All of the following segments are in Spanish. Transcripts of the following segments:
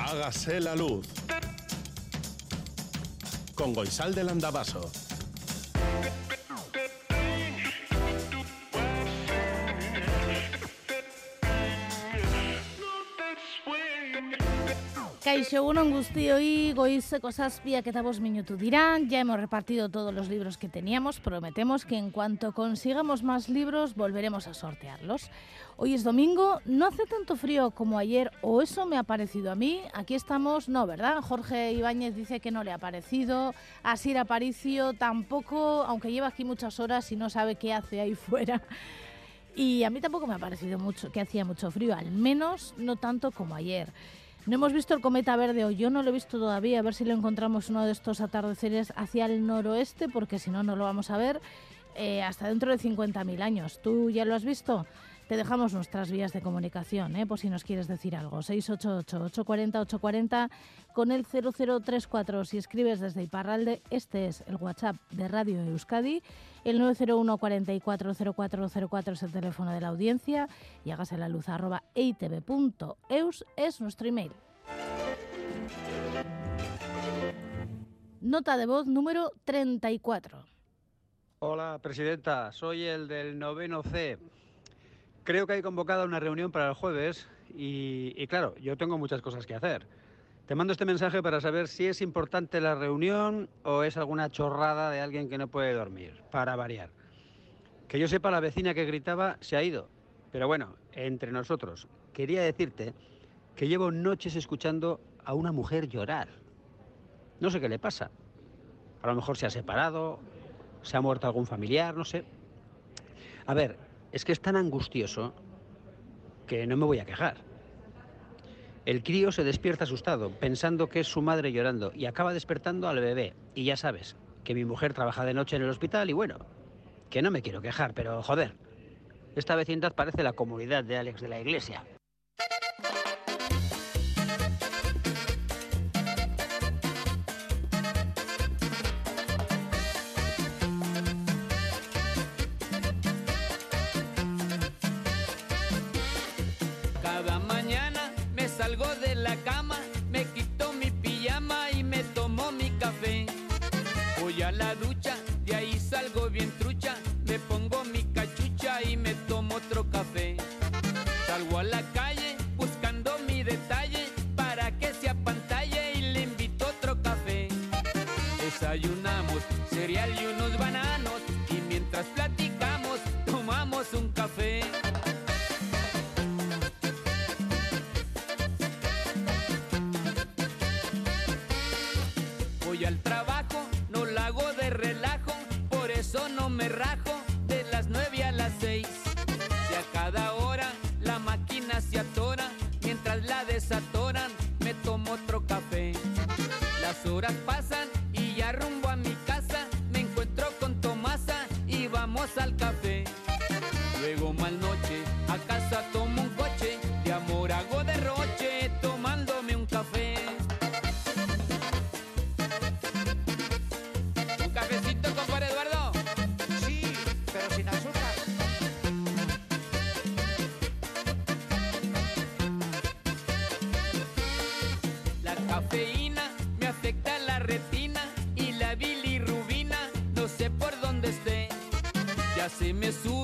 Hágase la luz. Con Goisal del Andabaso. Kaixo, un guztioi, goizeko zazpiak eta bost minutu dirán. Ya hemos repartido todos los libros que teníamos. Prometemos que en cuanto consigamos más libros, volveremos a sortearlos. Hoy es domingo, no hace tanto frío como ayer, o eso me ha parecido a mí. Aquí estamos, no, ¿verdad? Jorge Ibáñez dice que no le ha parecido. Asir Aparicio tampoco, aunque lleva aquí muchas horas y no sabe qué hace ahí fuera. Y a mí tampoco me ha parecido mucho que hacía mucho frío, al menos no tanto como ayer. No hemos visto el cometa verde o yo no lo he visto todavía, a ver si lo encontramos uno de estos atardeceres hacia el noroeste, porque si no, no lo vamos a ver eh, hasta dentro de 50.000 años. ¿Tú ya lo has visto? Te dejamos nuestras vías de comunicación, ¿eh? por si nos quieres decir algo. 688-840-840 con el 0034. Si escribes desde Iparralde, este es el WhatsApp de Radio Euskadi. El 901 440404 es el teléfono de la audiencia y hágase la luz arroba eitv.eus es nuestro email. Nota de voz número 34. Hola, presidenta. Soy el del noveno C. Creo que hay convocada una reunión para el jueves y, y, claro, yo tengo muchas cosas que hacer. Te mando este mensaje para saber si es importante la reunión o es alguna chorrada de alguien que no puede dormir, para variar. Que yo sepa, la vecina que gritaba se ha ido. Pero bueno, entre nosotros, quería decirte que llevo noches escuchando a una mujer llorar. No sé qué le pasa. A lo mejor se ha separado, se ha muerto algún familiar, no sé. A ver, es que es tan angustioso que no me voy a quejar. El crío se despierta asustado, pensando que es su madre llorando, y acaba despertando al bebé. Y ya sabes, que mi mujer trabaja de noche en el hospital y bueno, que no me quiero quejar, pero joder, esta vecindad parece la comunidad de Alex de la iglesia. Ya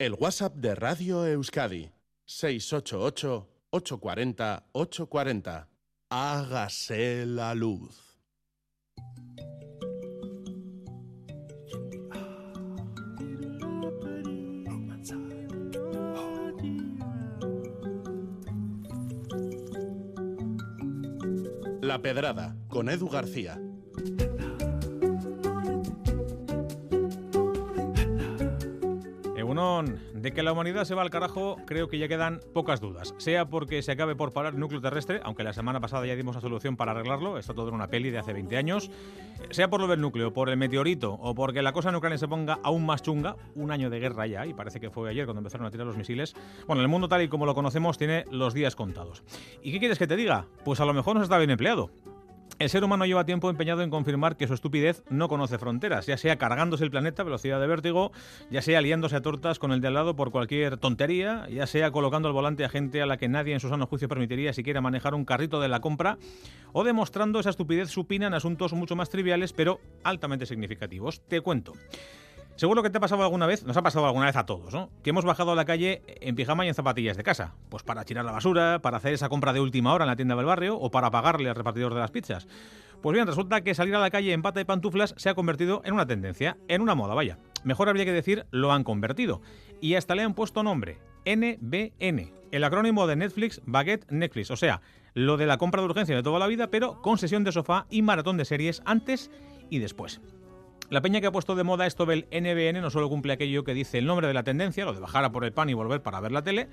El WhatsApp de Radio Euskadi. 688 840 840. Hágase la luz. La Pedrada, con Edu García. De que la humanidad se va al carajo, creo que ya quedan pocas dudas. Sea porque se acabe por parar el núcleo terrestre, aunque la semana pasada ya dimos la solución para arreglarlo, está todo en una peli de hace 20 años. Sea por lo del núcleo, por el meteorito o porque la cosa en Ucrania se ponga aún más chunga, un año de guerra ya, y parece que fue ayer cuando empezaron a tirar los misiles. Bueno, el mundo tal y como lo conocemos tiene los días contados. ¿Y qué quieres que te diga? Pues a lo mejor no está bien empleado. El ser humano lleva tiempo empeñado en confirmar que su estupidez no conoce fronteras, ya sea cargándose el planeta a velocidad de vértigo, ya sea liándose a tortas con el de al lado por cualquier tontería, ya sea colocando al volante a gente a la que nadie en su sano juicio permitiría siquiera manejar un carrito de la compra, o demostrando esa estupidez supina en asuntos mucho más triviales pero altamente significativos. Te cuento. Seguro que te ha pasado alguna vez, nos ha pasado alguna vez a todos, ¿no? Que hemos bajado a la calle en pijama y en zapatillas de casa. Pues para tirar la basura, para hacer esa compra de última hora en la tienda del barrio o para pagarle al repartidor de las pizzas. Pues bien, resulta que salir a la calle en pata y pantuflas se ha convertido en una tendencia, en una moda, vaya. Mejor habría que decir lo han convertido. Y hasta le han puesto nombre, NBN, el acrónimo de Netflix Baguette Netflix, o sea, lo de la compra de urgencia de toda la vida, pero con sesión de sofá y maratón de series antes y después. La peña que ha puesto de moda esto del NBN no solo cumple aquello que dice el nombre de la tendencia, lo de bajar a por el pan y volver para ver la tele,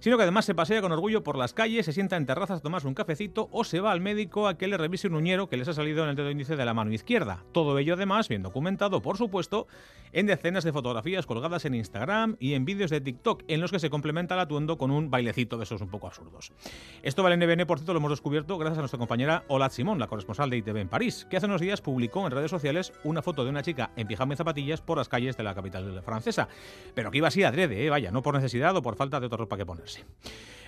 sino que además se pasea con orgullo por las calles, se sienta en terrazas a tomarse un cafecito o se va al médico a que le revise un uñero que les ha salido en el dedo índice de la mano izquierda. Todo ello además bien documentado, por supuesto, en decenas de fotografías colgadas en Instagram y en vídeos de TikTok en los que se complementa el atuendo con un bailecito de esos un poco absurdos. Esto del NBN, por cierto, lo hemos descubierto gracias a nuestra compañera Olat Simón, la corresponsal de ITV en París, que hace unos días publicó en redes sociales una foto de una chica en pijama y zapatillas por las calles de la capital francesa. Pero que iba así adrede, ¿eh? vaya, no por necesidad o por falta de otra ropa que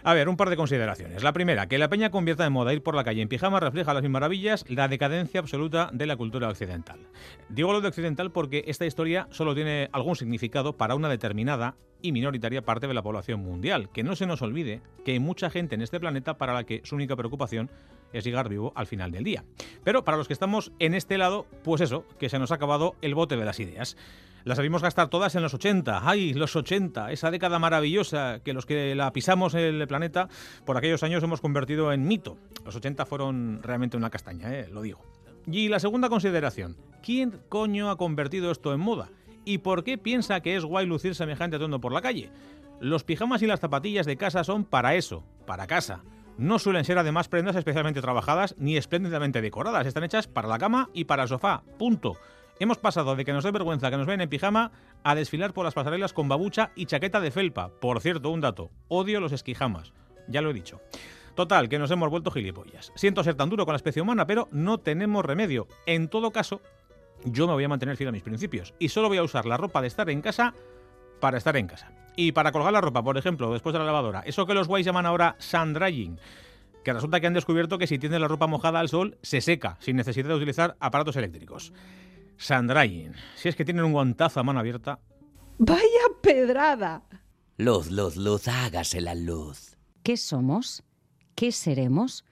A ver, un par de consideraciones. La primera, que la peña convierta en moda ir por la calle en pijama refleja las mil maravillas la decadencia absoluta de la cultura occidental. Digo lo de occidental porque esta historia solo tiene algún significado para una determinada y minoritaria parte de la población mundial. Que no se nos olvide que hay mucha gente en este planeta para la que su única preocupación es llegar vivo al final del día. Pero para los que estamos en este lado, pues eso, que se nos ha acabado el bote de las ideas. Las sabimos gastar todas en los 80. ¡Ay, los 80! Esa década maravillosa que los que la pisamos el planeta por aquellos años hemos convertido en mito. Los 80 fueron realmente una castaña, ¿eh? lo digo. Y la segunda consideración. ¿Quién coño ha convertido esto en moda? ¿Y por qué piensa que es guay lucir semejante atuendo por la calle? Los pijamas y las zapatillas de casa son para eso, para casa. No suelen ser además prendas especialmente trabajadas ni espléndidamente decoradas. Están hechas para la cama y para el sofá. Punto. Hemos pasado de que nos dé vergüenza que nos ven en pijama a desfilar por las pasarelas con babucha y chaqueta de felpa. Por cierto, un dato. Odio los esquijamas. Ya lo he dicho. Total, que nos hemos vuelto gilipollas. Siento ser tan duro con la especie humana, pero no tenemos remedio. En todo caso, yo me voy a mantener fiel a mis principios y solo voy a usar la ropa de estar en casa para estar en casa. Y para colgar la ropa, por ejemplo, después de la lavadora, eso que los guays llaman ahora sun drying, que resulta que han descubierto que si tienes la ropa mojada al sol, se seca, sin necesidad de utilizar aparatos eléctricos. Sandrayin. Si es que tienen un guantazo a mano abierta. ¡Vaya pedrada! Luz, luz, luz, hágase la luz. ¿Qué somos? ¿Qué seremos?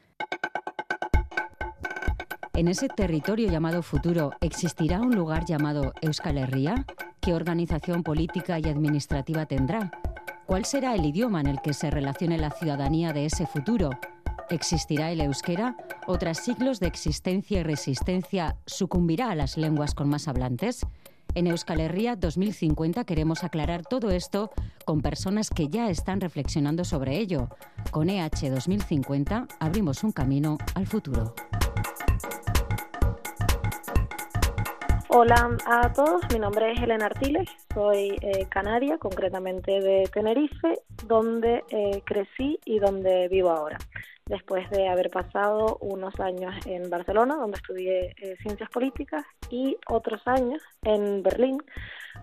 En ese territorio llamado futuro, ¿existirá un lugar llamado Euskal Herria? ¿Qué organización política y administrativa tendrá? ¿Cuál será el idioma en el que se relacione la ciudadanía de ese futuro? ¿Existirá el euskera? ¿O tras siglos de existencia y resistencia sucumbirá a las lenguas con más hablantes? En Euskal Herria 2050 queremos aclarar todo esto con personas que ya están reflexionando sobre ello. Con EH 2050 abrimos un camino al futuro. Hola a todos, mi nombre es Elena Artiles, soy eh, canaria, concretamente de Tenerife, donde eh, crecí y donde vivo ahora después de haber pasado unos años en Barcelona, donde estudié eh, ciencias políticas, y otros años en Berlín,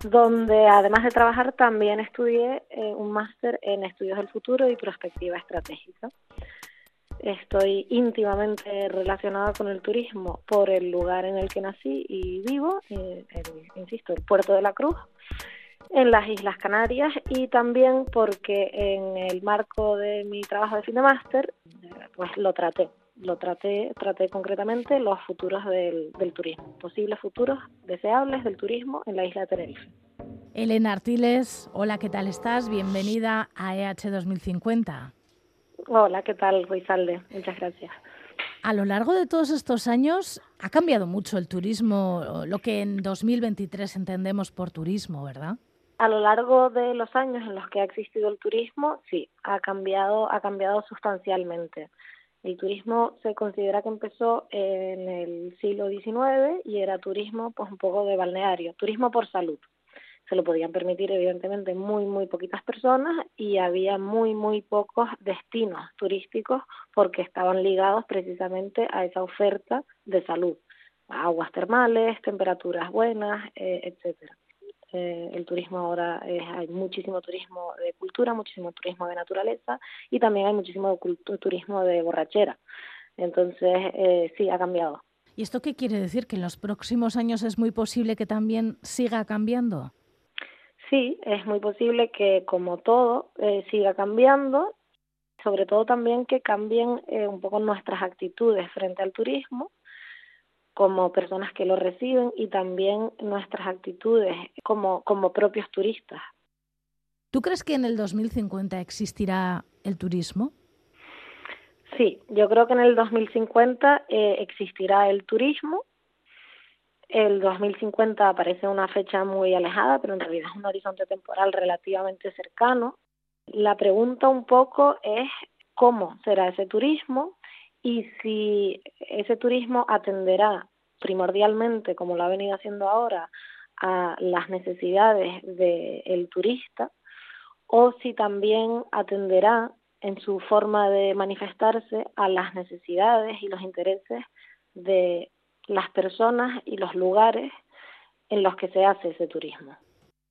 donde además de trabajar también estudié eh, un máster en estudios del futuro y perspectiva estratégica. Estoy íntimamente relacionada con el turismo por el lugar en el que nací y vivo, eh, insisto, el Puerto de la Cruz, en las Islas Canarias y también porque en el marco de mi trabajo de fin de máster, eh, pues lo traté. Lo traté, traté concretamente los futuros del, del turismo, posibles futuros deseables del turismo en la isla de Tenerife. Elena Artiles, hola, ¿qué tal estás? Bienvenida a EH 2050. Hola, ¿qué tal, Ruizalde? Muchas gracias. A lo largo de todos estos años ha cambiado mucho el turismo, lo que en 2023 entendemos por turismo, ¿verdad? A lo largo de los años en los que ha existido el turismo, sí, ha cambiado, ha cambiado sustancialmente. El turismo se considera que empezó en el siglo XIX y era turismo, pues un poco de balneario, turismo por salud. Se lo podían permitir, evidentemente, muy, muy poquitas personas y había muy, muy pocos destinos turísticos porque estaban ligados precisamente a esa oferta de salud. Aguas termales, temperaturas buenas, eh, etcétera. Eh, el turismo ahora es, hay muchísimo turismo de cultura, muchísimo turismo de naturaleza y también hay muchísimo turismo de borrachera. Entonces, eh, sí, ha cambiado. ¿Y esto qué quiere decir? ¿Que en los próximos años es muy posible que también siga cambiando? Sí, es muy posible que, como todo, eh, siga cambiando, sobre todo también que cambien un poco nuestras actitudes frente al turismo como personas que lo reciben y también nuestras actitudes como, como propios turistas. ¿Tú crees que en el 2050 existirá el turismo? Sí, yo creo que en el 2050 eh, existirá el turismo. El 2050 parece una fecha muy alejada, pero en realidad es un horizonte temporal relativamente cercano. La pregunta un poco es cómo será ese turismo, y si ese turismo atenderá primordialmente, como lo ha venido haciendo ahora, a las necesidades del turista, o si también atenderá en su forma de manifestarse a las necesidades y los intereses de las personas y los lugares en los que se hace ese turismo.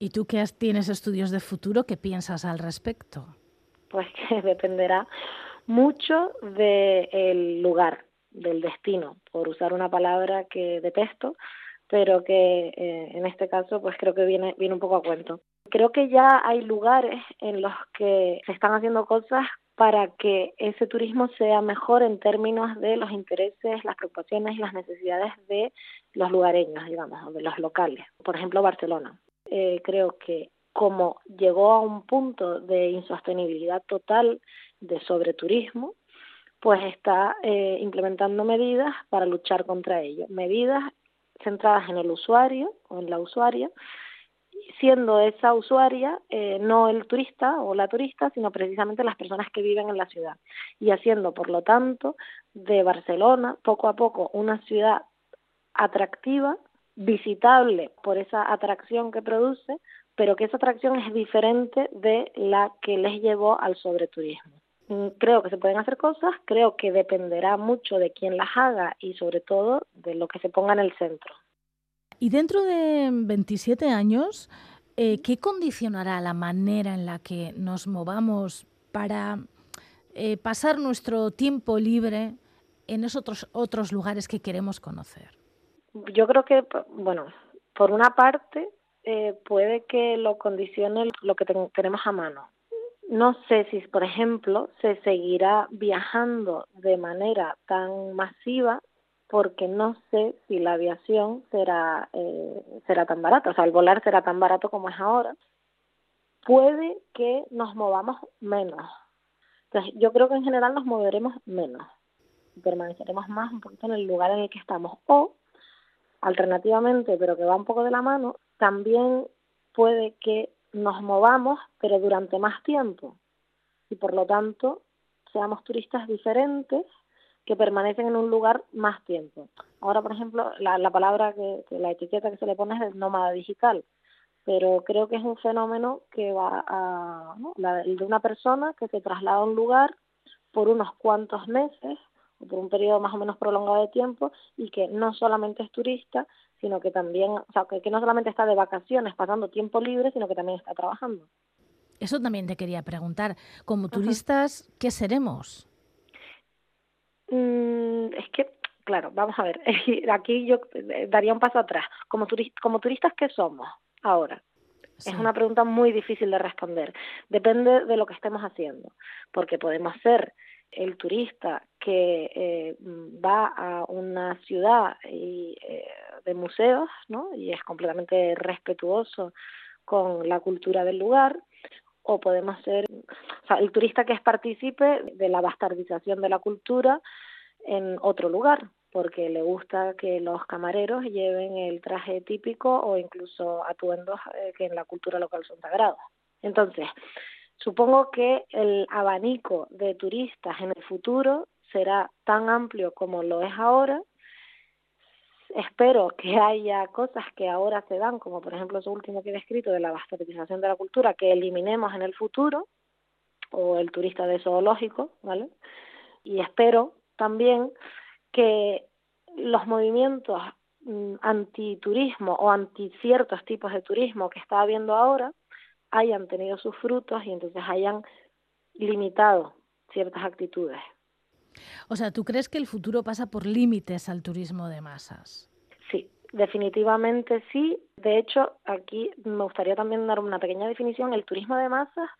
¿Y tú que tienes estudios de futuro, qué piensas al respecto? Pues que dependerá mucho del lugar, del destino, por usar una palabra que detesto, pero que eh, en este caso pues creo que viene, viene un poco a cuento. Creo que ya hay lugares en los que se están haciendo cosas para que ese turismo sea mejor en términos de los intereses, las preocupaciones y las necesidades de los lugareños, digamos, de los locales. Por ejemplo, Barcelona. Eh, creo que como llegó a un punto de insostenibilidad total de sobreturismo, pues está eh, implementando medidas para luchar contra ello, medidas centradas en el usuario o en la usuaria, siendo esa usuaria eh, no el turista o la turista, sino precisamente las personas que viven en la ciudad, y haciendo, por lo tanto, de Barcelona poco a poco una ciudad atractiva, visitable por esa atracción que produce, pero que esa atracción es diferente de la que les llevó al sobreturismo. Mm, creo que se pueden hacer cosas, creo que dependerá mucho de quién las haga y sobre todo de lo que se ponga en el centro. Y dentro de 27 años, eh, ¿qué condicionará la manera en la que nos movamos para eh, pasar nuestro tiempo libre en esos otros, otros lugares que queremos conocer? Yo creo que, bueno, por una parte, eh, puede que lo condicione lo que tenemos a mano. No sé si, por ejemplo, se seguirá viajando de manera tan masiva porque no sé si la aviación será eh, será tan barata, o sea, el volar será tan barato como es ahora. Puede que nos movamos menos. Entonces, yo creo que en general nos moveremos menos. Permaneceremos más un poquito en el lugar en el que estamos. O, alternativamente, pero que va un poco de la mano, también puede que nos movamos, pero durante más tiempo. Y por lo tanto, seamos turistas diferentes que permanecen en un lugar más tiempo. Ahora, por ejemplo, la, palabra, que, la etiqueta que se le pone es el nómada digital, pero creo que es un fenómeno que va a, la, de una persona que se traslada a un lugar por unos cuantos meses o por un periodo más o menos prolongado de tiempo y que no solamente es turista, sino que también, o sea, que, no solamente está de vacaciones pasando tiempo libre, sino que también está trabajando. Eso también te quería preguntar. Como turistas, ¿qué seremos? Mm, es que, claro, vamos a ver, aquí yo daría un paso atrás. Como, como turistas, ¿qué somos ahora? Es una pregunta muy difícil de responder. Depende de lo que estemos haciendo, porque podemos ser el turista que eh, va a una ciudad y, eh, de museos, ¿no? Y es completamente respetuoso con la cultura del lugar, o podemos ser el turista que es partícipe de la bastardización de la cultura en otro lugar, porque le gusta que los camareros lleven el traje típico o incluso atuendos eh, que en la cultura local son sagrados. Entonces, supongo que el abanico de turistas en el futuro será tan amplio como lo es ahora espero que haya cosas que ahora se dan, como por ejemplo eso último que he descrito de la bastardización de la cultura, que eliminemos en el futuro, o el turista de zoológico, ¿vale? Y espero también que los movimientos mm, antiturismo o anti ciertos tipos de turismo que está habiendo ahora hayan tenido sus frutos y entonces hayan limitado ciertas actitudes. O sea, ¿tú crees que el futuro pasa por límites al turismo de masas? Sí, definitivamente sí. De hecho, aquí me gustaría también dar una pequeña definición. El turismo de masas,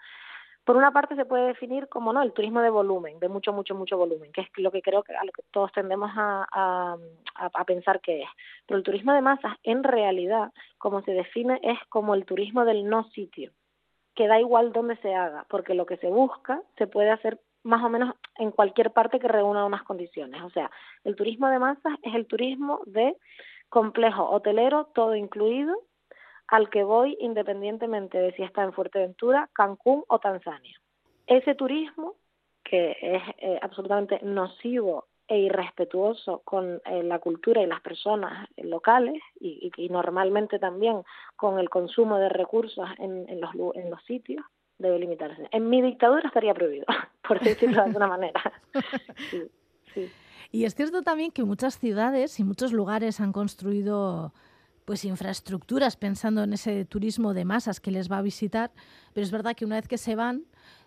por una parte, se puede definir como no el turismo de volumen, de mucho, mucho, mucho volumen, que es lo que creo que a lo que todos tendemos a, a, pensar que es. Pero el turismo de masas, en realidad, como se define, es como el turismo del no sitio que da igual dónde se haga, porque lo que se busca se puede hacer más o menos en cualquier parte que reúna unas condiciones. O sea, el turismo de masas es el turismo de complejo hotelero, todo incluido, al que voy independientemente de si está en Fuerteventura, Cancún o Tanzania. Ese turismo, que es eh, absolutamente nocivo e irrespetuoso con eh, la cultura y las personas locales y, y, normalmente también con el consumo de recursos en los sitios, debe limitarse. En mi dictadura estaría prohibido, por decirlo de alguna manera. Y es cierto también que muchas ciudades y muchos lugares han construido pues infraestructuras pensando en ese turismo de masas que les va a visitar, pero es verdad que una vez que se van,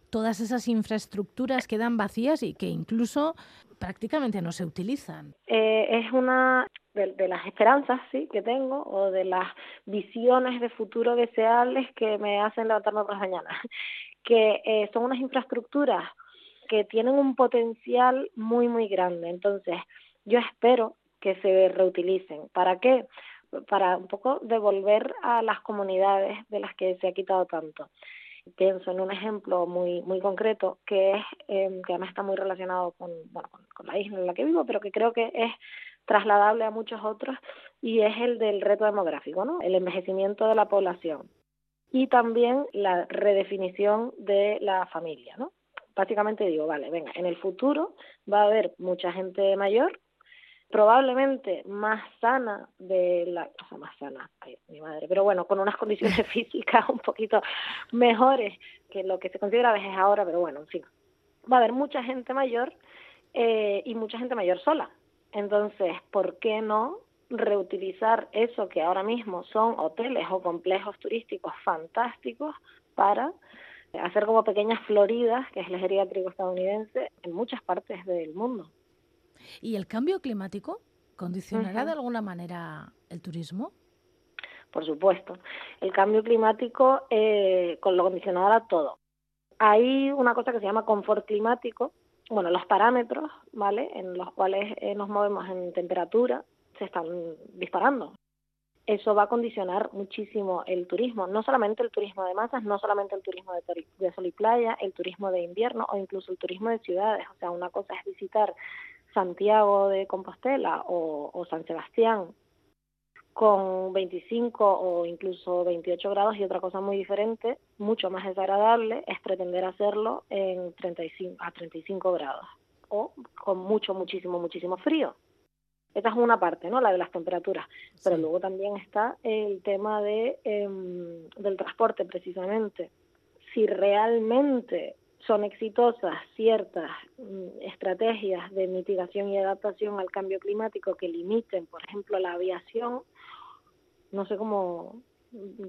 todas esas infraestructuras quedan vacías y que incluso prácticamente no se utilizan. Eh, es una de, las esperanzas sí que tengo o de las visiones de futuro deseables que me hacen levantarme por las mañanas, que eh, son unas infraestructuras que tienen un potencial muy muy grande. Entonces, yo espero que se reutilicen. ¿Para qué? Para un poco devolver a las comunidades de las que se ha quitado tanto pienso en un ejemplo muy muy concreto que es eh, que además está muy relacionado con bueno con, la isla en la que vivo pero que creo que es trasladable a muchos otros y es el del reto demográfico no el envejecimiento de la población y también la redefinición de la familia no básicamente digo vale venga en el futuro va a haber mucha gente mayor probablemente más sana de la, o sea, más sana, ay, mi madre, pero bueno, con unas condiciones físicas un poquito mejores que lo que se considera vejez ahora, pero bueno, en fin, va a haber mucha gente mayor eh, y mucha gente mayor sola. Entonces, ¿por qué no reutilizar eso que ahora mismo son hoteles o complejos turísticos fantásticos para hacer como pequeñas floridas, que es el geriátrico estadounidense, en muchas partes del mundo? ¿Y el cambio climático condicionará de alguna manera el turismo? Por supuesto. El cambio climático eh, lo condicionará todo. Hay una cosa que se llama confort climático. Bueno, los parámetros, ¿vale? En los cuales eh, nos movemos en temperatura se están disparando. Eso va a condicionar muchísimo el turismo, no solamente el turismo de masas, no solamente el turismo de, de sol y playa, el turismo de invierno o incluso el turismo de ciudades. O sea, una cosa es visitar Santiago de Compostela o, San Sebastián con 25 o incluso 28 grados y otra cosa muy diferente, mucho más desagradable, es pretender hacerlo en 35, a 35 grados o con mucho, muchísimo, muchísimo frío. Esta es una parte, ¿no? La de las temperaturas. Pero luego también está el tema de, em, del transporte, precisamente. Si realmente son exitosas ciertas mm, estrategias de mitigación y adaptación al cambio climático que limiten, por ejemplo, la aviación, no sé cómo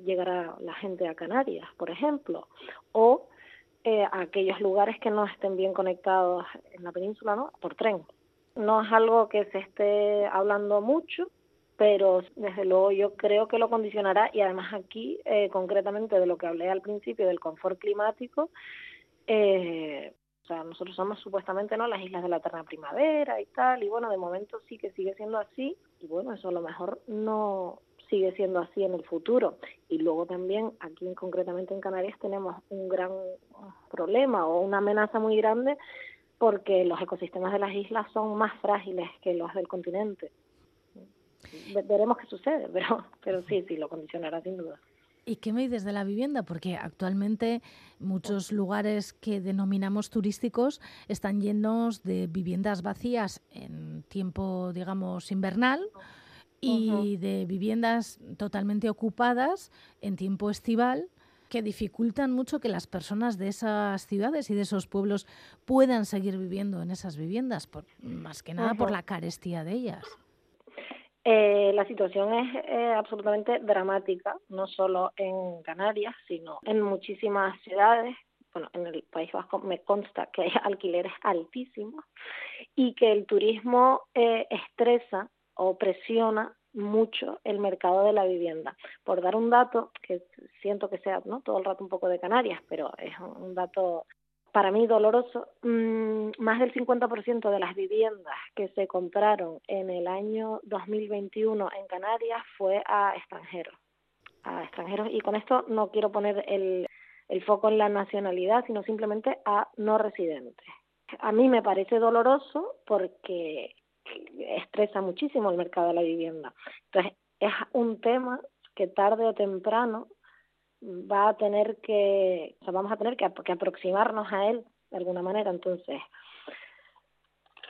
llegará la gente a Canarias, por ejemplo, o eh, a aquellos lugares que no estén bien conectados en la península, ¿no? Por tren. No es algo que se esté hablando mucho, pero desde luego yo creo que lo condicionará y además aquí, eh, concretamente de lo que hablé al principio del confort climático, eh, o sea, nosotros somos supuestamente no las islas de la eterna primavera y tal, y bueno, de momento sí que sigue siendo así, y bueno, eso a lo mejor no sigue siendo así en el futuro. Y luego también aquí concretamente en Canarias tenemos un gran problema o una amenaza muy grande porque los ecosistemas de las islas son más frágiles que los del continente. Veremos qué sucede, pero, pero sí, sí, lo condicionará sin duda. ¿Y qué me dices de la vivienda? Porque actualmente muchos lugares que denominamos turísticos están llenos de viviendas vacías en tiempo, digamos, invernal y de viviendas totalmente ocupadas en tiempo estival que dificultan mucho que las personas de esas ciudades y de esos pueblos puedan seguir viviendo en esas viviendas, por, más que nada por la carestía de ellas. Eh, la situación es eh, absolutamente dramática, no solo en Canarias, sino en muchísimas ciudades. Bueno, en el País Vasco me consta que hay alquileres altísimos y que el turismo eh, estresa o presiona mucho el mercado de la vivienda. Por dar un dato, que siento que sea ¿no? todo el rato un poco de Canarias, pero es un dato para mí doloroso, mm, más del 50% de las viviendas que se compraron en el año 2021 en Canarias fue a extranjeros, a extranjeros y con esto no quiero poner el, el foco en la nacionalidad, sino simplemente a no residentes. A mí me parece doloroso porque estresa muchísimo el mercado de la vivienda. Entonces, es un tema que tarde o temprano va a tener que, o sea, vamos a tener que, aproximarnos a él de alguna manera. Entonces,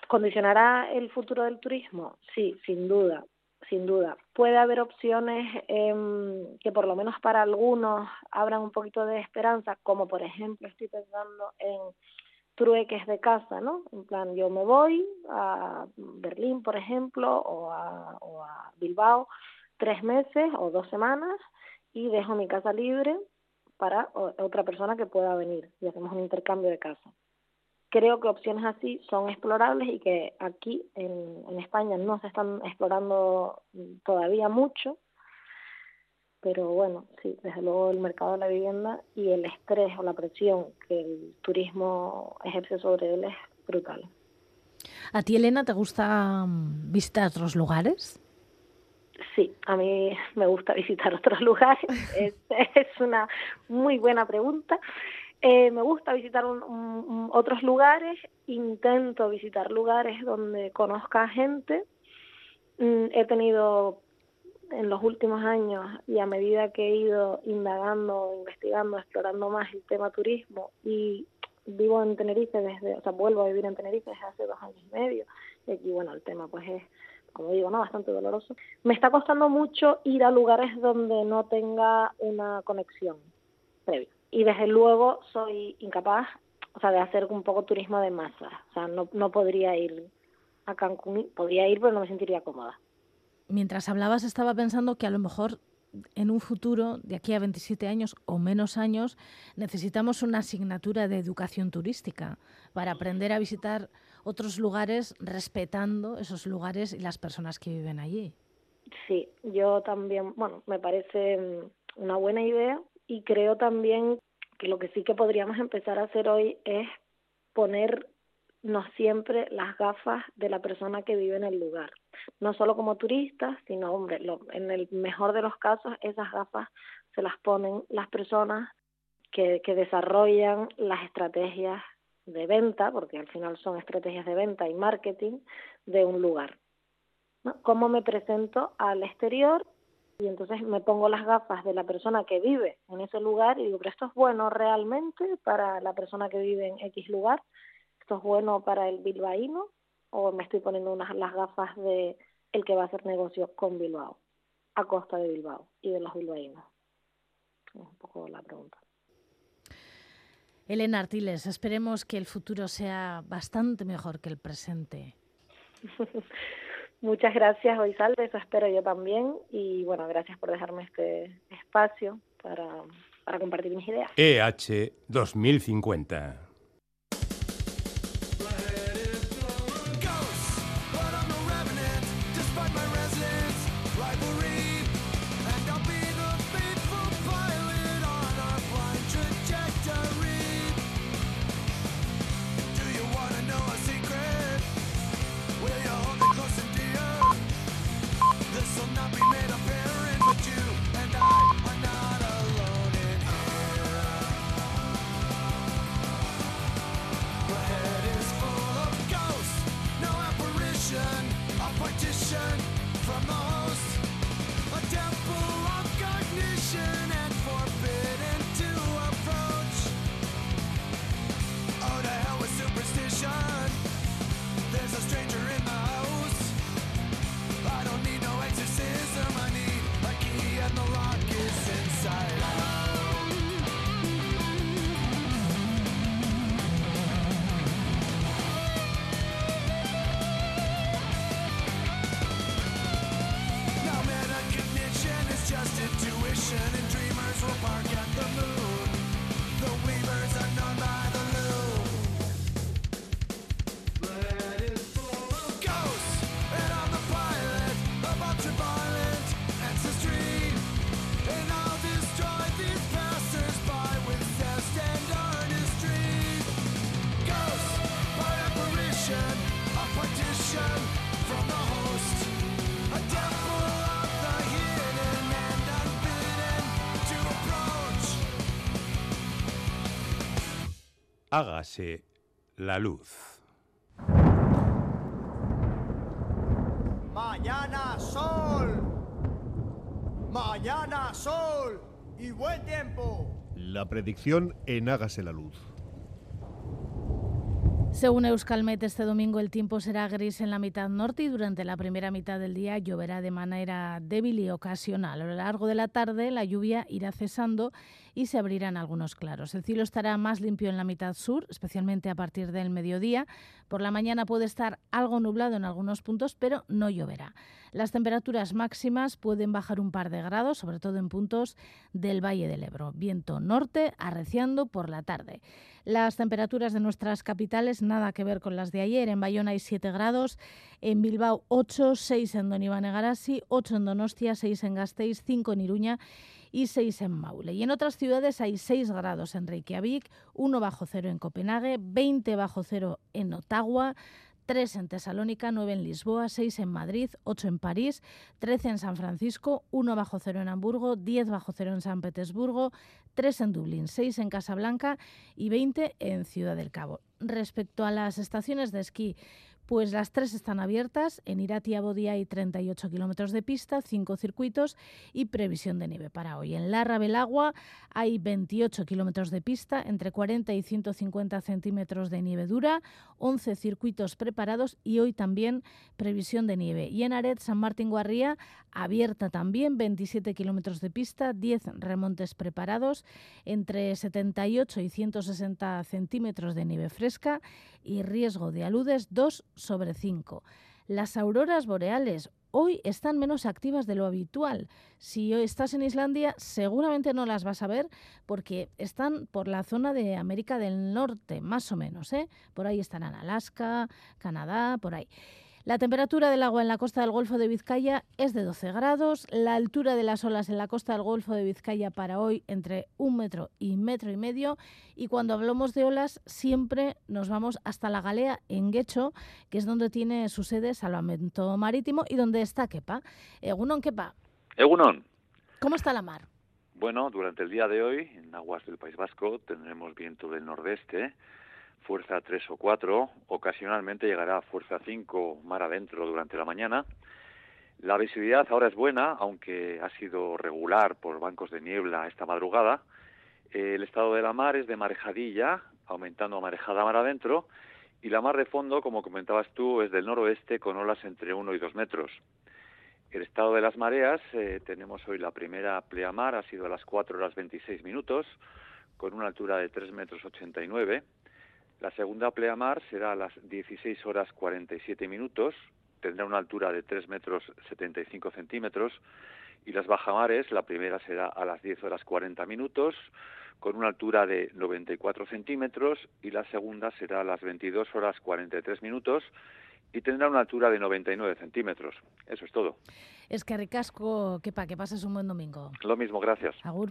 ¿condicionará el futuro del turismo? Sí, sin duda, sin duda. Puede haber opciones eh, que por lo menos para algunos abran un poquito de esperanza, como por ejemplo estoy pensando en trueques de casa, ¿no? En plan, yo me voy a Berlín, por ejemplo, o a, o a Bilbao tres meses o dos semanas y dejo mi casa libre para otra persona que pueda venir y hacemos un intercambio de casa. Creo que opciones así son explorables y que aquí en, en España no se están explorando todavía mucho, pero bueno, sí, desde luego el mercado de la vivienda y el estrés o la presión que el turismo ejerce sobre él es brutal. ¿A ti, Elena, te gusta mm, visitar otros lugares? Sí, a mí me gusta visitar otros lugares. es, una muy buena pregunta. Eh, me gusta visitar otros lugares, intento visitar lugares donde conozca gente. Mm, he tenido en los últimos años y a medida que he ido indagando, investigando, explorando más el tema turismo y vivo en Tenerife desde, o sea, vuelvo a vivir en Tenerife desde hace dos años y medio y aquí, bueno, el tema pues es como digo, ¿no? bastante doloroso. Me está costando mucho ir a lugares donde no tenga una conexión previa. Y desde luego soy incapaz, o sea, de hacer un poco turismo de masa. O sea, no, no podría ir a Cancún, podría ir, pero no me sentiría cómoda. Mientras hablabas estaba pensando que a lo mejor en un futuro, de aquí a 27 años o menos años, necesitamos una asignatura de educación turística para aprender a visitar otros lugares respetando esos lugares y las personas que viven allí. Sí, yo también, bueno, me parece mm, una buena idea y creo también que lo que sí que podríamos empezar a hacer hoy es ponernos siempre las gafas de la persona que vive en el lugar, no solo como turistas, sino, hombre, en el mejor de los casos, esas gafas se las ponen las personas que, que desarrollan las estrategias de venta, porque al final son estrategias de venta y marketing de un lugar. ¿Cómo me presento al exterior? Y entonces me pongo las gafas de la persona que vive en ese lugar y digo, pero esto es bueno realmente para la persona que vive en X lugar, esto es bueno para el bilbaíno, o me estoy poniendo unas las gafas de el que va a hacer negocio con Bilbao, a costa de Bilbao y de los bilbaínos. Es un poco la pregunta. Elena Artiles, esperemos que el futuro sea bastante mejor que el presente. Muchas gracias, Oisalde, eso espero yo también. Y bueno, gracias por dejarme este espacio para, para compartir mis ideas. EH 2050. Hágase la luz. Mañana sol. Mañana sol y buen tiempo. La predicción en Hágase la luz. Según Euskalmet, este domingo el tiempo será gris en la mitad norte y durante la primera mitad del día lloverá de manera débil y ocasional. A lo largo de la tarde la lluvia irá cesando y se abrirán algunos claros. El cielo estará más limpio en la mitad sur, especialmente a partir del mediodía. Por la mañana puede estar algo nublado en algunos puntos, pero no lloverá. Las temperaturas máximas pueden bajar un par de grados, sobre todo en puntos del Valle del Ebro. Viento norte arreciando por la tarde. Las temperaturas de nuestras capitales nada que ver con las de ayer. En Bayona hay 7 grados, en Bilbao 8, 6 en Don Iván Egarasi, 8 en Donostia, 6 en Gasteiz, 5 en Iruña y 6 en Maule. Y en otras ciudades hay 6 grados en Reykjavik, 1 bajo cero en Copenhague, 20 bajo cero en Ottawa, 3 en Tesalónica, 9 en Lisboa, 6 en Madrid, 8 en París, 13 en San Francisco, 1 bajo cero en Hamburgo, 10 bajo cero en San Petersburgo, 3 en Dublín, 6 en Casablanca y 20 en Ciudad del Cabo. Respecto a las estaciones de esquí, pues las tres están abiertas. En Irati Bodía hay 38 kilómetros de pista, 5 circuitos y previsión de nieve para hoy. En Larra Belagua hay 28 kilómetros de pista, entre 40 y 150 centímetros de nieve dura, 11 circuitos preparados y hoy también previsión de nieve. Y en Aret, San Martín Guarría, abierta también, 27 kilómetros de pista, 10 remontes preparados, entre 78 y 160 centímetros de nieve fresca y riesgo de aludes 2 sobre 5. Las auroras boreales hoy están menos activas de lo habitual. Si hoy estás en Islandia, seguramente no las vas a ver porque están por la zona de América del Norte, más o menos. ¿eh? Por ahí están Alaska, Canadá, por ahí. La temperatura del agua en la costa del Golfo de Vizcaya es de 12 grados. La altura de las olas en la costa del Golfo de Vizcaya para hoy entre un metro y metro y medio. Y cuando hablamos de olas, siempre nos vamos hasta la galea en Guecho, que es donde tiene su sede Salvamento Marítimo y donde está Kepa. Egunon, Kepa. Egunon. ¿Cómo está la mar? Bueno, durante el día de hoy, en aguas del País Vasco, tendremos viento del nordeste fuerza 3 o 4, ocasionalmente llegará a fuerza 5 mar adentro durante la mañana. La visibilidad ahora es buena, aunque ha sido regular por bancos de niebla esta madrugada. El estado de la mar es de marejadilla, aumentando a marejada mar adentro, y la mar de fondo, como comentabas tú, es del noroeste con olas entre 1 y 2 metros. El estado de las mareas, eh, tenemos hoy la primera pleamar, ha sido a las 4 horas 26 minutos, con una altura de 3 metros 89. La segunda pleamar será a las 16 horas 47 minutos, tendrá una altura de 3 metros 75 centímetros, y las bajamares, la primera será a las 10 horas 40 minutos, con una altura de 94 centímetros, y la segunda será a las 22 horas 43 minutos, y tendrá una altura de 99 centímetros. Eso es todo. Es que ricasco, que pa, que pases un buen domingo. Lo mismo, gracias. Agur.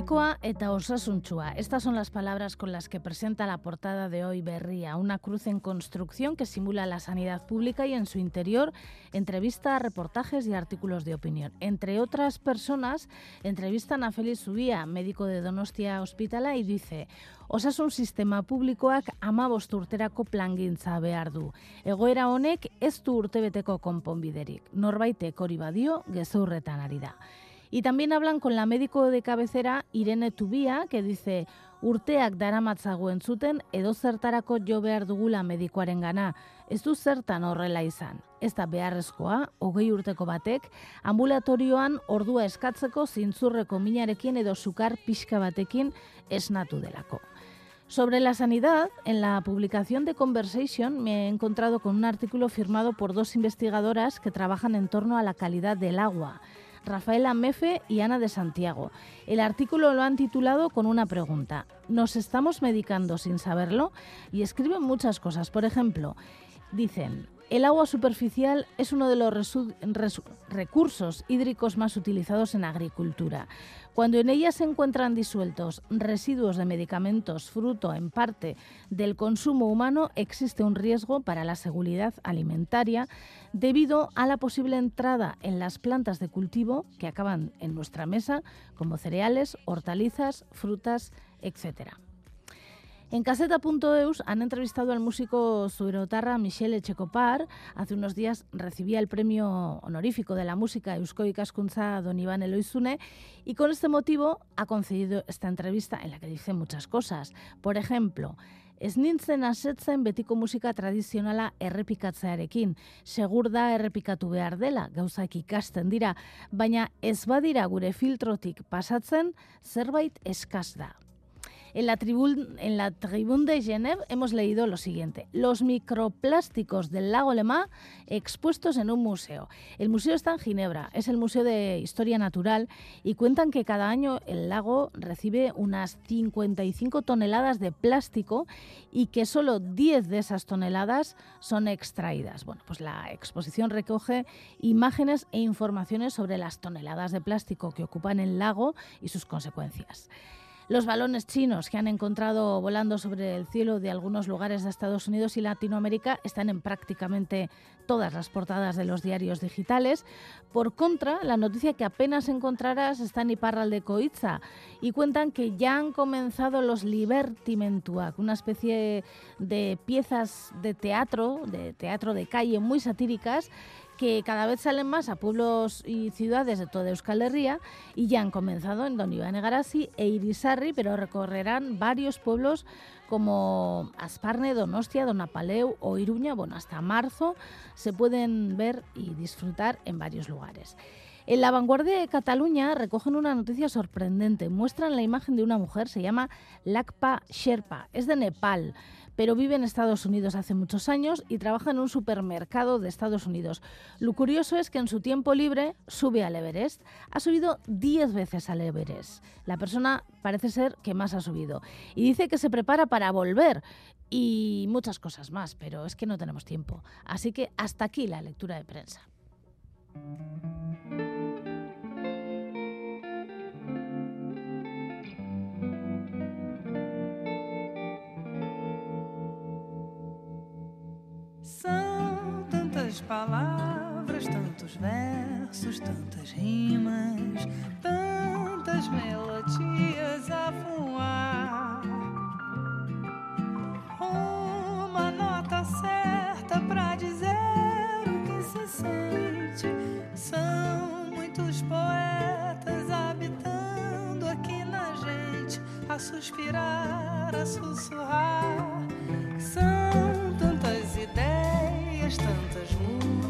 Públicoa eta osasunchua. Estas son las palabras con las que presenta la portada de hoy Berría, una cruz en construcción que simula la sanidad pública y en su interior entrevista, reportajes y artículos de opinión. Entre otras personas, entrevistan a Félix Subía, médico de Donostia Hospitala, y dice Osasun sistema publikoak amabost urterako plangintza behar du. Egoera honek ez du urtebeteko konponbiderik. Norbaitek hori badio, gezurretan ari da. Y también hablan con la médico de cabecera Irene Tubía, que dice urteak daramatzago entzuten edo zertarako jo behar dugula medikoaren gana. Ez du zertan horrela izan. Ez da beharrezkoa, hogei urteko batek, ambulatorioan ordua eskatzeko zintzurreko minarekin edo sukar pixka batekin esnatu delako. Sobre la sanidad, en la publicación de Conversation me he encontrado con un artículo firmado por dos investigadoras que trabajan en torno a la calidad del agua. Rafaela Mefe y Ana de Santiago. El artículo lo han titulado con una pregunta. ¿Nos estamos medicando sin saberlo? Y escriben muchas cosas. Por ejemplo, dicen, El agua superficial es uno de los recursos hídricos más utilizados en agricultura. Cuando en ella se encuentran disueltos residuos de medicamentos fruto en parte del consumo humano, existe un riesgo para la seguridad alimentaria debido a la posible entrada en las plantas de cultivo que acaban en nuestra mesa, como cereales, hortalizas, frutas, etc. En caseta.eus han entrevistado al músico zuirotarra Michel Echecopar. Hace unos días recibía el premio honorífico de la música Eusko Ikaskuntza Don Iván Eloizune y con este motivo ha concedido esta entrevista en la que dice muchas cosas. Por ejemplo, Ez nintzen asetzen betiko musika tradizionala errepikatzearekin. Segur da errepikatu behar dela, gauzak ikasten dira, baina ez badira gure filtrotik pasatzen, zerbait eskaz da. En la, tribun, en la Tribune de Genève hemos leído lo siguiente. Los microplásticos del lago Lemá expuestos en un museo. El museo está en Ginebra, es el Museo de Historia Natural y cuentan que cada año el lago recibe unas 55 toneladas de plástico y que solo 10 de esas toneladas son extraídas. Bueno, pues la exposición recoge imágenes e informaciones sobre las toneladas de plástico que ocupan el lago y sus consecuencias. Los balones chinos que han encontrado volando sobre el cielo de algunos lugares de Estados Unidos y Latinoamérica están en prácticamente todas las portadas de los diarios digitales. Por contra, la noticia que apenas encontrarás está en Iparralde Coitza y cuentan que ya han comenzado los Libertimentuak, una especie de piezas de teatro, de teatro de calle muy satíricas que cada vez salen más a pueblos y ciudades de toda Euskal Herria y ya han comenzado en Don Iván Egarasi e Irisarri, pero recorrerán varios pueblos como Asparne, Donostia, Donapaleu o Iruña. Bueno, hasta marzo se pueden ver y disfrutar en varios lugares. En la vanguardia de Cataluña recogen una noticia sorprendente. Muestran la imagen de una mujer, se llama Lakpa Sherpa, es de Nepal pero vive en Estados Unidos hace muchos años y trabaja en un supermercado de Estados Unidos. Lo curioso es que en su tiempo libre sube al Everest. Ha subido 10 veces al Everest. La persona parece ser que más ha subido. Y dice que se prepara para volver y muchas cosas más, pero es que no tenemos tiempo. Así que hasta aquí la lectura de prensa. São tantas palavras, tantos versos, tantas rimas, tantas melodias a voar. Uma nota certa pra dizer o que se sente. São muitos poetas habitando aqui na gente, a suspirar, a sussurrar. tantas luas.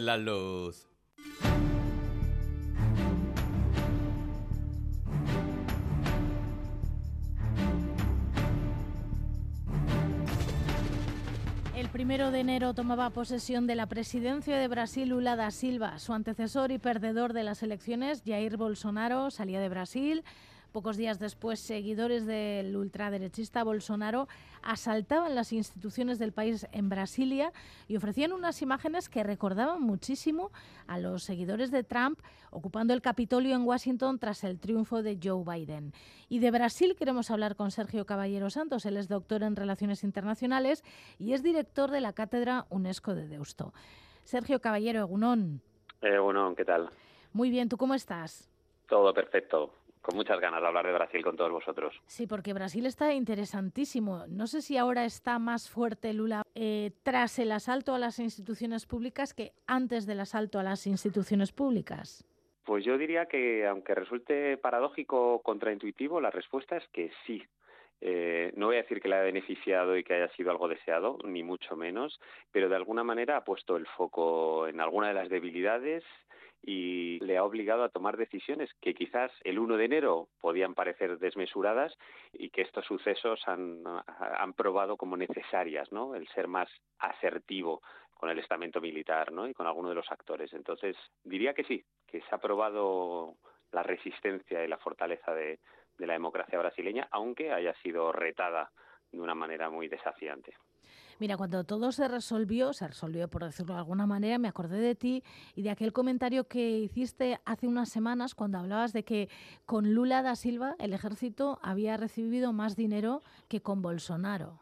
la luz. El primero de enero tomaba posesión de la presidencia de Brasil Lula da Silva. Su antecesor y perdedor de las elecciones, Jair Bolsonaro, salía de Brasil Pocos días después, seguidores del ultraderechista Bolsonaro asaltaban las instituciones del país en Brasilia y ofrecían unas imágenes que recordaban muchísimo a los seguidores de Trump ocupando el Capitolio en Washington tras el triunfo de Joe Biden. Y de Brasil queremos hablar con Sergio Caballero Santos. Él es doctor en Relaciones Internacionales y es director de la Cátedra UNESCO de Deusto. Sergio Caballero, Egunón. Egunón, ¿qué tal? Muy bien, ¿tú cómo estás? Todo perfecto con muchas ganas de hablar de Brasil con todos vosotros. Sí, porque Brasil está interesantísimo. No sé si ahora está más fuerte Lula eh, tras el asalto a las instituciones públicas que antes del asalto a las instituciones públicas. Pues yo diría que, aunque resulte paradójico, contraintuitivo, la respuesta es que sí. Eh, no voy a decir que le haya beneficiado y que haya sido algo deseado, ni mucho menos, pero de alguna manera ha puesto el foco en alguna de las debilidades y le ha obligado a tomar decisiones que quizás el 1 de enero podían parecer desmesuradas y que estos sucesos han, han probado como necesarias, ¿no? El ser más asertivo con el estamento militar, ¿no? Y con alguno de los actores. Entonces, diría que sí, que se ha probado la resistencia y la fortaleza de, de la democracia brasileña, aunque haya sido retada de una manera muy desafiante. Mira, cuando todo se resolvió, se resolvió por decirlo de alguna manera, me acordé de ti y de aquel comentario que hiciste hace unas semanas cuando hablabas de que con Lula da Silva el ejército había recibido más dinero que con Bolsonaro.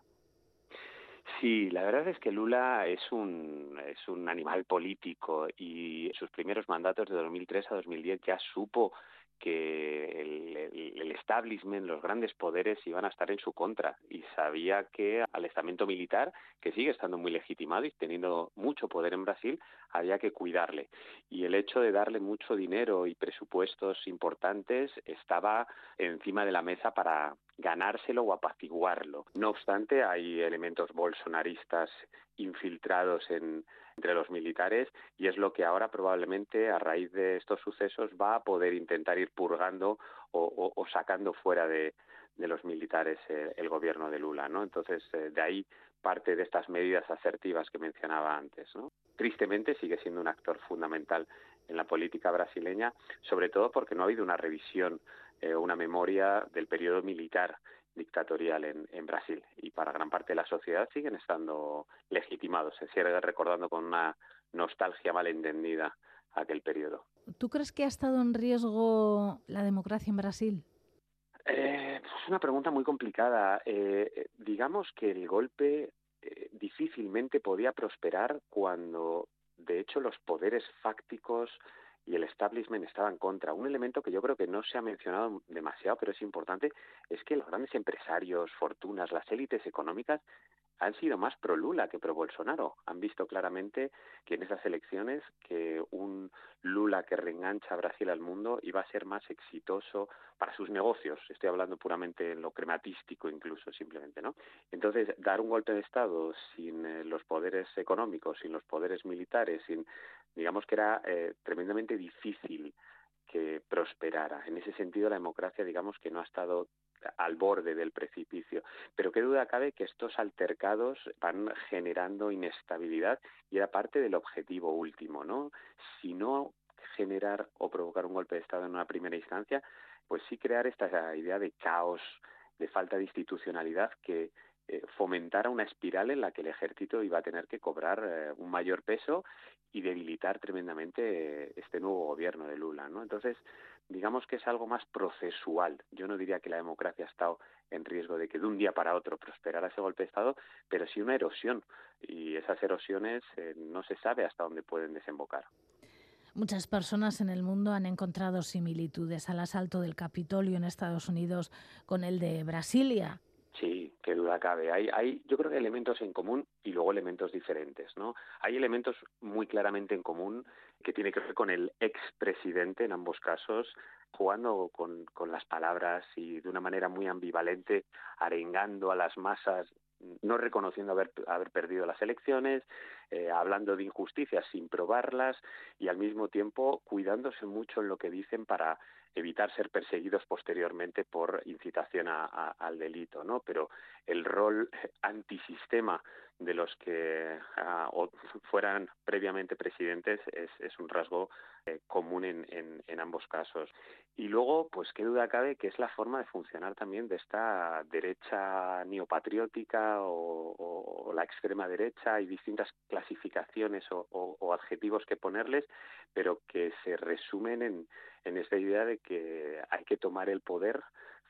Sí, la verdad es que Lula es un, es un animal político y sus primeros mandatos de 2003 a 2010 ya supo que el, establishment, los grandes poderes iban a estar en su contra y sabía que al estamento militar, que sigue estando muy legitimado y teniendo mucho poder en Brasil, había que cuidarle. Y el hecho de darle mucho dinero y presupuestos importantes estaba encima de la mesa para ganárselo o apaciguarlo. No obstante, hay elementos bolsonaristas infiltrados en, entre los militares y es lo que ahora probablemente a raíz de estos sucesos va a poder intentar ir purgando o, sacando fuera de, de los militares eh, el gobierno de Lula, ¿no? Entonces, eh, de ahí parte de estas medidas asertivas que mencionaba antes. Tristemente sigue siendo un actor fundamental en la política brasileña, sobre todo porque no ha habido una revisión, eh, una memoria del periodo militar dictatorial en, en, Brasil y para gran parte de la sociedad siguen estando legitimados, se sigue recordando con una nostalgia malentendida aquel periodo. ¿Tú crees que ha estado en riesgo la democracia en Brasil? Eh, es una pregunta muy complicada. Eh, digamos que el golpe eh, difícilmente podía prosperar cuando, de hecho, los poderes fácticos y el establishment estaban contra. Un elemento que yo creo que no se ha mencionado demasiado, pero es importante, es que los grandes empresarios, fortunas, las élites económicas han sido más pro Lula que pro Bolsonaro. Han visto claramente que en esas elecciones que un Lula que reengancha a Brasil al mundo iba a ser más exitoso para sus negocios. Estoy hablando puramente en lo crematístico incluso simplemente, ¿no? Entonces, dar un golpe de estado sin eh, los poderes económicos, sin los poderes militares, sin digamos que era eh, tremendamente difícil que prosperara. En ese sentido, la democracia, digamos que no ha estado al borde del precipicio. Pero qué duda cabe que estos altercados van generando inestabilidad y era parte del objetivo último, ¿no? Si no generar o provocar un golpe de Estado en una primera instancia, pues sí crear esta idea de caos, de falta de institucionalidad que eh, fomentara una espiral en la que el ejército iba a tener que cobrar eh, un mayor peso y debilitar tremendamente este nuevo gobierno de Lula, ¿no? Entonces, digamos que es algo más procesual. Yo no diría que la democracia ha estado en riesgo de que de un día para otro prosperara ese golpe de Estado, pero sí una erosión. Y esas erosiones eh, no se sabe hasta dónde pueden desembocar. Muchas personas en el mundo han encontrado similitudes al asalto del Capitolio en Estados Unidos con el de Brasilia. Sí, qué duda cabe. Hay, hay, yo creo que elementos en común y luego elementos diferentes, ¿no? Hay elementos muy claramente en común que tiene que ver con el expresidente en ambos casos, jugando con, con las palabras y de una manera muy ambivalente, arengando a las masas no reconociendo haber, haber perdido las elecciones, eh, hablando de injusticias sin probarlas y al mismo tiempo cuidándose mucho en lo que dicen para evitar ser perseguidos posteriormente por incitación a, al delito, ¿no? Pero el rol antisistema de los que o fueran previamente presidentes es, un rasgo eh, común en, en, ambos casos. Y luego, pues qué duda cabe que es la forma de funcionar también de esta derecha neopatriótica o, la extrema derecha. Hay distintas clasificaciones o, adjetivos que ponerles, pero que se resumen en, en esta idea de que hay que tomar el poder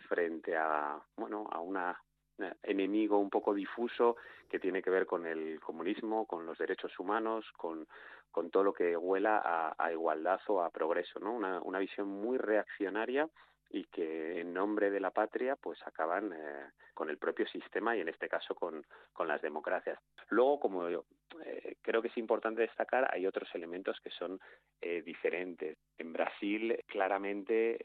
frente a, bueno, a una enemigo un poco difuso que tiene que ver con el comunismo, con los derechos humanos, con, con todo lo que huela a, a igualdad o a progreso, ¿no? Una, una visión muy reaccionaria y que en nombre de la patria pues acaban eh, con el propio sistema y en este caso con, con las democracias. Luego, como eh, creo que es importante destacar, hay otros elementos que son eh, diferentes. En Brasil claramente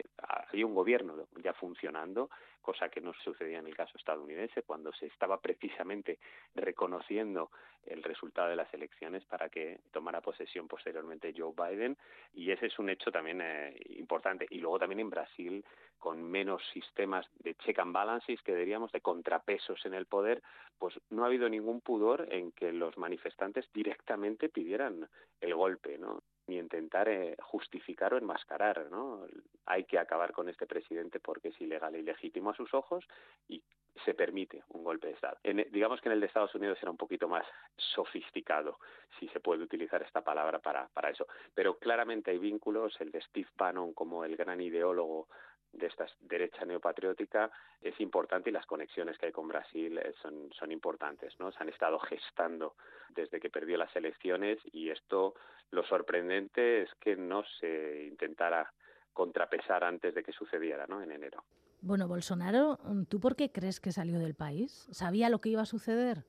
hay un gobierno ya funcionando, cosa que no sucedía en el caso estadounidense, cuando se estaba precisamente reconociendo el resultado de las elecciones para que tomara posesión posteriormente Joe Biden, y ese es un hecho también eh, importante. Y luego también en Brasil, con menos sistemas de check and balances, que diríamos, de contrapesos en el poder, pues no ha habido ningún pudor en que los manifestantes directamente pidieran el golpe, ¿no? Ni intentar eh, justificar o enmascarar, ¿no? Hay que acabar con este presidente porque es ilegal e ilegítimo a sus ojos y se permite un golpe de Estado. Digamos que en el de Estados Unidos era un poquito más sofisticado, si se puede utilizar esta palabra para, para eso. Pero claramente hay vínculos, el de Steve Bannon como el gran ideólogo de esta derecha neopatriótica es importante y las conexiones que hay con Brasil son, son importantes, ¿no? Se han estado gestando desde que perdió las elecciones y esto lo sorprendente es que no se intentara contrapesar antes de que sucediera, ¿no? En enero. Bueno, Bolsonaro, ¿tú por qué crees que salió del país? ¿Sabía lo que iba a suceder?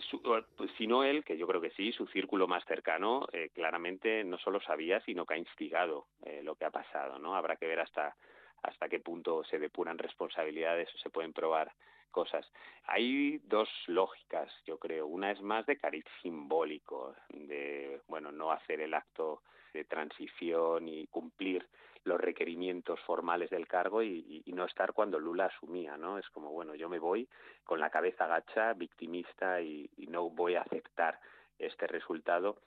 Su, pues, si no él, que yo creo que sí, su círculo más cercano, eh, claramente no solo sabía, sino que ha instigado eh, lo que ha pasado, ¿no? Habrá que ver hasta hasta qué punto se depuran responsabilidades o se pueden probar cosas. Hay dos lógicas, yo creo. Una es más de cariz simbólico, de, bueno, no hacer el acto de transición y cumplir los requerimientos formales del cargo y, no estar cuando Lula asumía, ¿no? Es como, bueno, yo me voy con la cabeza gacha, victimista y, y no voy a aceptar este resultado,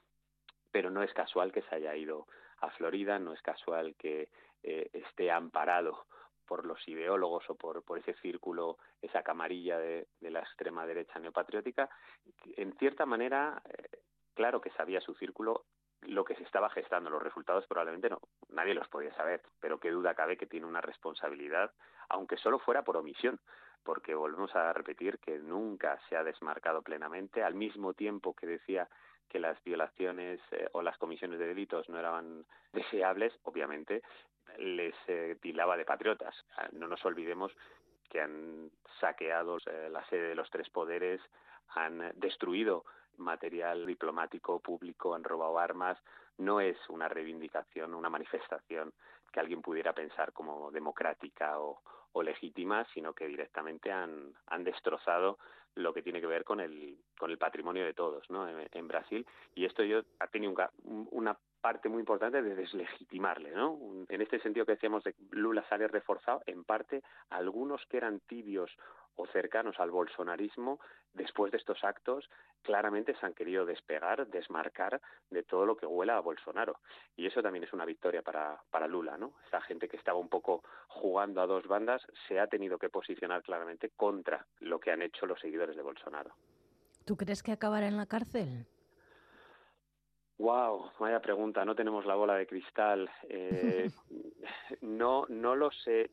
pero no es casual que se haya ido a Florida, no es casual que eh, esté amparado por los ideólogos o por, por ese círculo, esa camarilla de, de la extrema derecha neopatriótica, en cierta manera, eh, claro que sabía su círculo lo que se estaba gestando, los resultados probablemente no, nadie los podía saber, pero qué duda cabe que tiene una responsabilidad, aunque solo fuera por omisión, porque volvemos a repetir que nunca se ha desmarcado plenamente, al mismo tiempo que decía que las violaciones eh, o las comisiones de delitos no eran deseables, obviamente les eh, tilaba de patriotas. No nos olvidemos que han saqueado eh, la sede de los tres poderes, han destruido material diplomático público, han robado armas. No es una reivindicación, una manifestación que alguien pudiera pensar como democrática o, o legítima, sino que directamente han, han destrozado lo que tiene que ver con el, con el patrimonio de todos ¿no? en, Brasil. Y esto yo ha tenido un, una parte muy importante de deslegitimarle, ¿no? En este sentido que decíamos de Lula sale reforzado, en parte algunos que eran tibios o cercanos al bolsonarismo, después de estos actos, claramente se han querido despegar, desmarcar de todo lo que huela a Bolsonaro. Y eso también es una victoria para, para Lula, ¿no? Esa gente que estaba un poco jugando a dos bandas se ha tenido que posicionar claramente contra lo que han hecho los seguidores de Bolsonaro. ¿Tú crees que acabará en la cárcel? Wow, vaya pregunta. No tenemos la bola de cristal. Eh, no, no lo sé.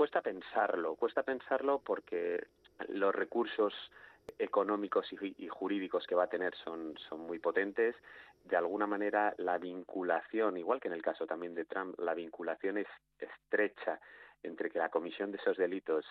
Cuesta pensarlo. Cuesta pensarlo porque los recursos económicos y, jurídicos que va a tener son, son muy potentes. De alguna manera, la vinculación, igual que en el caso también de Trump, la vinculación es estrecha entre que la comisión de esos delitos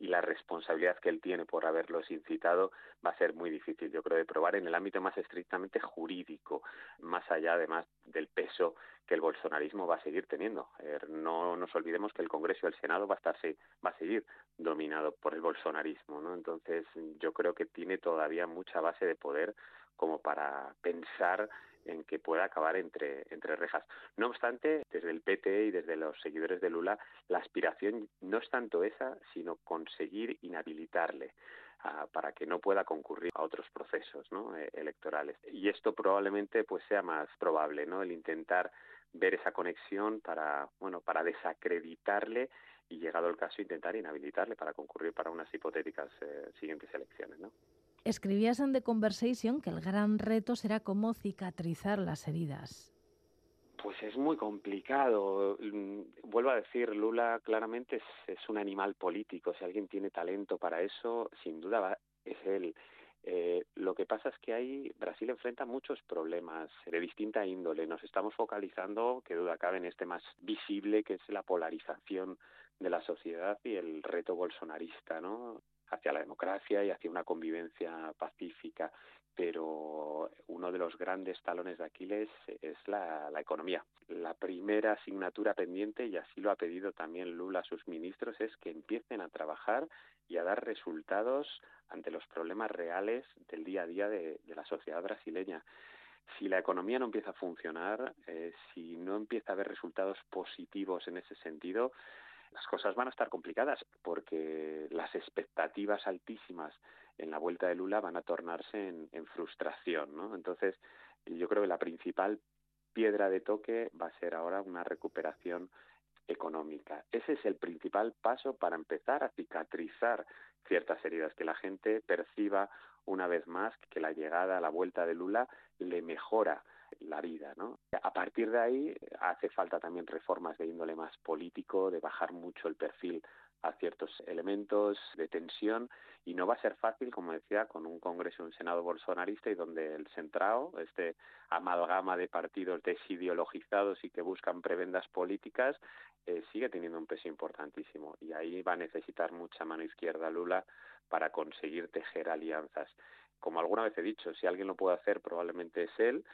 y la responsabilidad que él tiene por haberlos incitado va a ser muy difícil, yo creo, de probar en el ámbito más estrictamente jurídico, más allá además del peso que el bolsonarismo va a seguir teniendo. No nos olvidemos que el Congreso y el Senado va a estarse, va a seguir dominado por el bolsonarismo, ¿no? Entonces, yo creo que tiene todavía mucha base de poder como para pensar en que pueda acabar entre, entre rejas. No obstante, desde el PT y desde los seguidores de Lula, la aspiración no es tanto esa, sino conseguir inhabilitarle ah, para que no pueda concurrir a otros procesos eh, electorales. Y esto probablemente pues sea más probable, ¿no? El intentar ver esa conexión para, bueno, para desacreditarle y llegado el caso intentar inhabilitarle para concurrir para unas hipotéticas eh, siguientes elecciones, ¿no? Escribías en The Conversation que el gran reto será cómo cicatrizar las heridas. Pues es muy complicado. Mm, Vuelvo a decir, Lula claramente es, un animal político. Si alguien tiene talento para eso, sin duda va- es él. Eh, lo que pasa es que ahí Brasil enfrenta muchos problemas de distinta índole. Nos estamos focalizando, que duda cabe, en este más visible, que es la polarización de la sociedad y el reto bolsonarista, ¿no? Hacia la democracia y hacia una convivencia pacífica. Pero uno de los grandes talones de Aquiles es la, economía. La primera asignatura pendiente, y así lo ha pedido también Lula a sus ministros, es que empiecen a trabajar y a dar resultados ante los problemas reales del día a día de, de la sociedad brasileña. Si la economía no empieza a funcionar, eh, si no empieza a haber resultados positivos en ese sentido, las cosas van a estar complicadas porque las expectativas altísimas en la vuelta de Lula van a tornarse en, frustración, ¿no? Entonces, yo creo que la principal piedra de toque va a ser ahora una recuperación económica. Ese es el principal paso para empezar a cicatrizar ciertas heridas, que la gente perciba una vez más que la llegada, la vuelta de Lula le mejora la vida, ¿no? A partir de ahí hace falta también reformas de índole más político, de bajar mucho el perfil a ciertos elementos de tensión y no va a ser fácil, como decía, con un Congreso y un Senado bolsonarista y donde el centrado, este amalgama de partidos desideologizados y que buscan prebendas políticas, eh, sigue teniendo un peso importantísimo y ahí va a necesitar mucha mano izquierda Lula para conseguir tejer alianzas. Como alguna vez he dicho, si alguien lo puede hacer probablemente es él,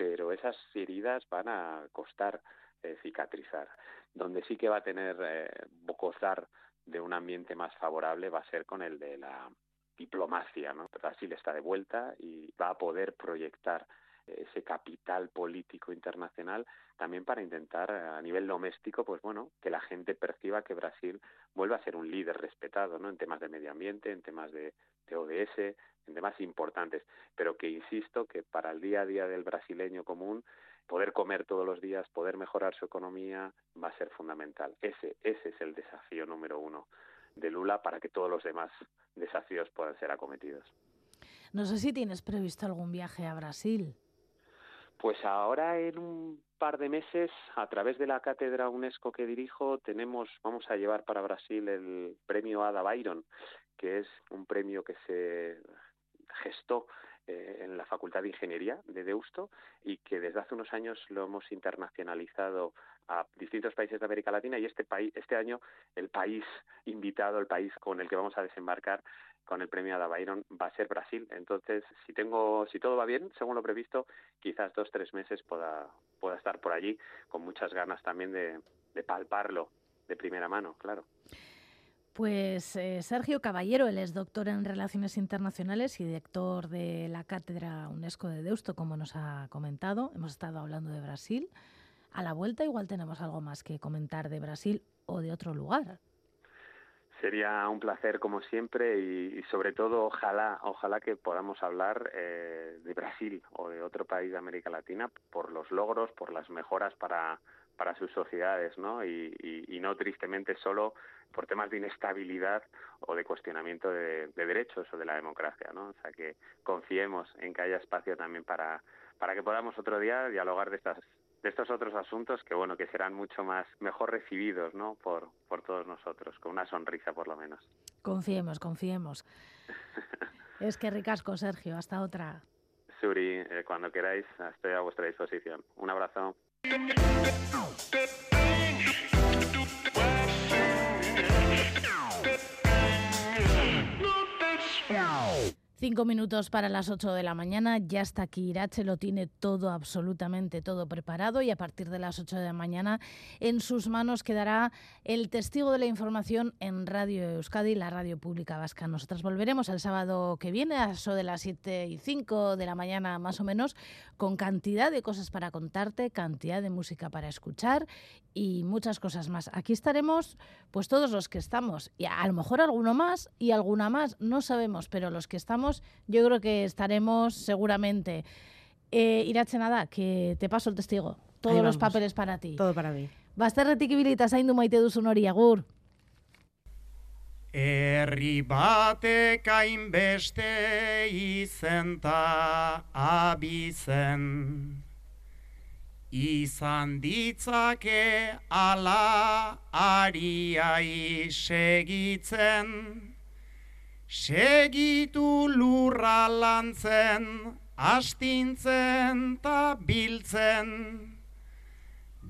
pero esas heridas van a costar eh, cicatrizar. Donde sí que va a tener eh, de un ambiente más favorable va a ser con el de la diplomacia. Brasil está de vuelta y va a poder proyectar ese capital político internacional también para intentar eh, a nivel doméstico pues bueno que la gente perciba que Brasil vuelva a ser un líder respetado no en temas de medio ambiente en temas de ODS en temas importantes. Pero que insisto que para el día a día del brasileño común poder comer todos los días poder mejorar su economía va a ser fundamental. Ese ese es el desafío número uno de Lula para que todos los demás desafíos puedan ser acometidos. No sé si tienes previsto algún viaje a Brasil. Pues ahora en un par de meses, a través de la cátedra UNESCO que dirijo, tenemos, vamos a llevar para Brasil el premio Ada Byron, que es un premio que se gestó eh, en la Facultad de Ingeniería de Deusto y que desde hace unos años lo hemos internacionalizado a distintos países de América Latina y este país, este año el país invitado, el país con el que vamos a desembarcar con el premio Ada Byron va a ser Brasil. Entonces, si tengo, si todo va bien, según lo previsto, quizás dos tres meses pueda pueda estar por allí, con muchas ganas también de, de palparlo de primera mano, claro. Pues eh, Sergio Caballero, él es doctor en Relaciones Internacionales y director de la Cátedra UNESCO de Deusto, como nos ha comentado. Hemos estado hablando de Brasil. A la vuelta igual tenemos algo más que comentar de Brasil o de otro lugar. Sería un placer como siempre y, y sobre todo ojalá ojalá que podamos hablar eh, de Brasil o de otro país de América Latina por los logros, por las mejoras para para sus sociedades, ¿no? Y, y, y no tristemente solo por temas de inestabilidad o de cuestionamiento de, de derechos o de la democracia, ¿no? O sea que confiemos en que haya espacio también para para que podamos otro día dialogar de estas de estos otros asuntos que bueno que serán mucho más mejor recibidos no por por todos nosotros con una sonrisa por lo menos Confiemos, confiemos. es que ricasco, Sergio. Hasta otra. Suri eh, cuando queráis estoy a vuestra disposición un abrazo Thank you. Cinco minutos para las ocho de la mañana, ya está aquí Irache, lo tiene todo, absolutamente todo preparado y a partir de las ocho de la mañana en sus manos quedará el testigo de la información en Radio Euskadi, la radio pública vasca. Nosotras volveremos el sábado que viene, a eso de las siete y cinco de la mañana más o menos, con cantidad de cosas para contarte, cantidad de música para escuchar y muchas cosas más. Aquí estaremos pues todos los que estamos, y a lo mejor alguno más y alguna más, no sabemos, pero los que estamos yo creo que estaremos seguramente. Eh, Irache nada, que te paso el testigo. Todos Ahí los vamos. papeles para ti. Todo para mí. Bazterretik ibilita zaindu maite duzun hori, agur. Herri batek hainbeste izen ta abizen. Izan ditzake ala ariai segitzen. Segitu lurra lantzen, astintzen ta biltzen.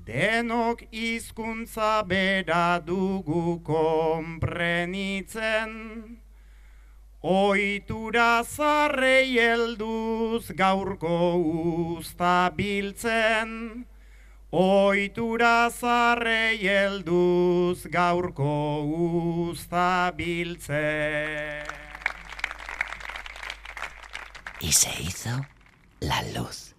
Denok hizkuntza bera dugu konprenitzen. Oitura zarrei helduz gaurko usta biltzen. Oitura zarrei helduz gaurko usta biltzen. Y se hizo la luz.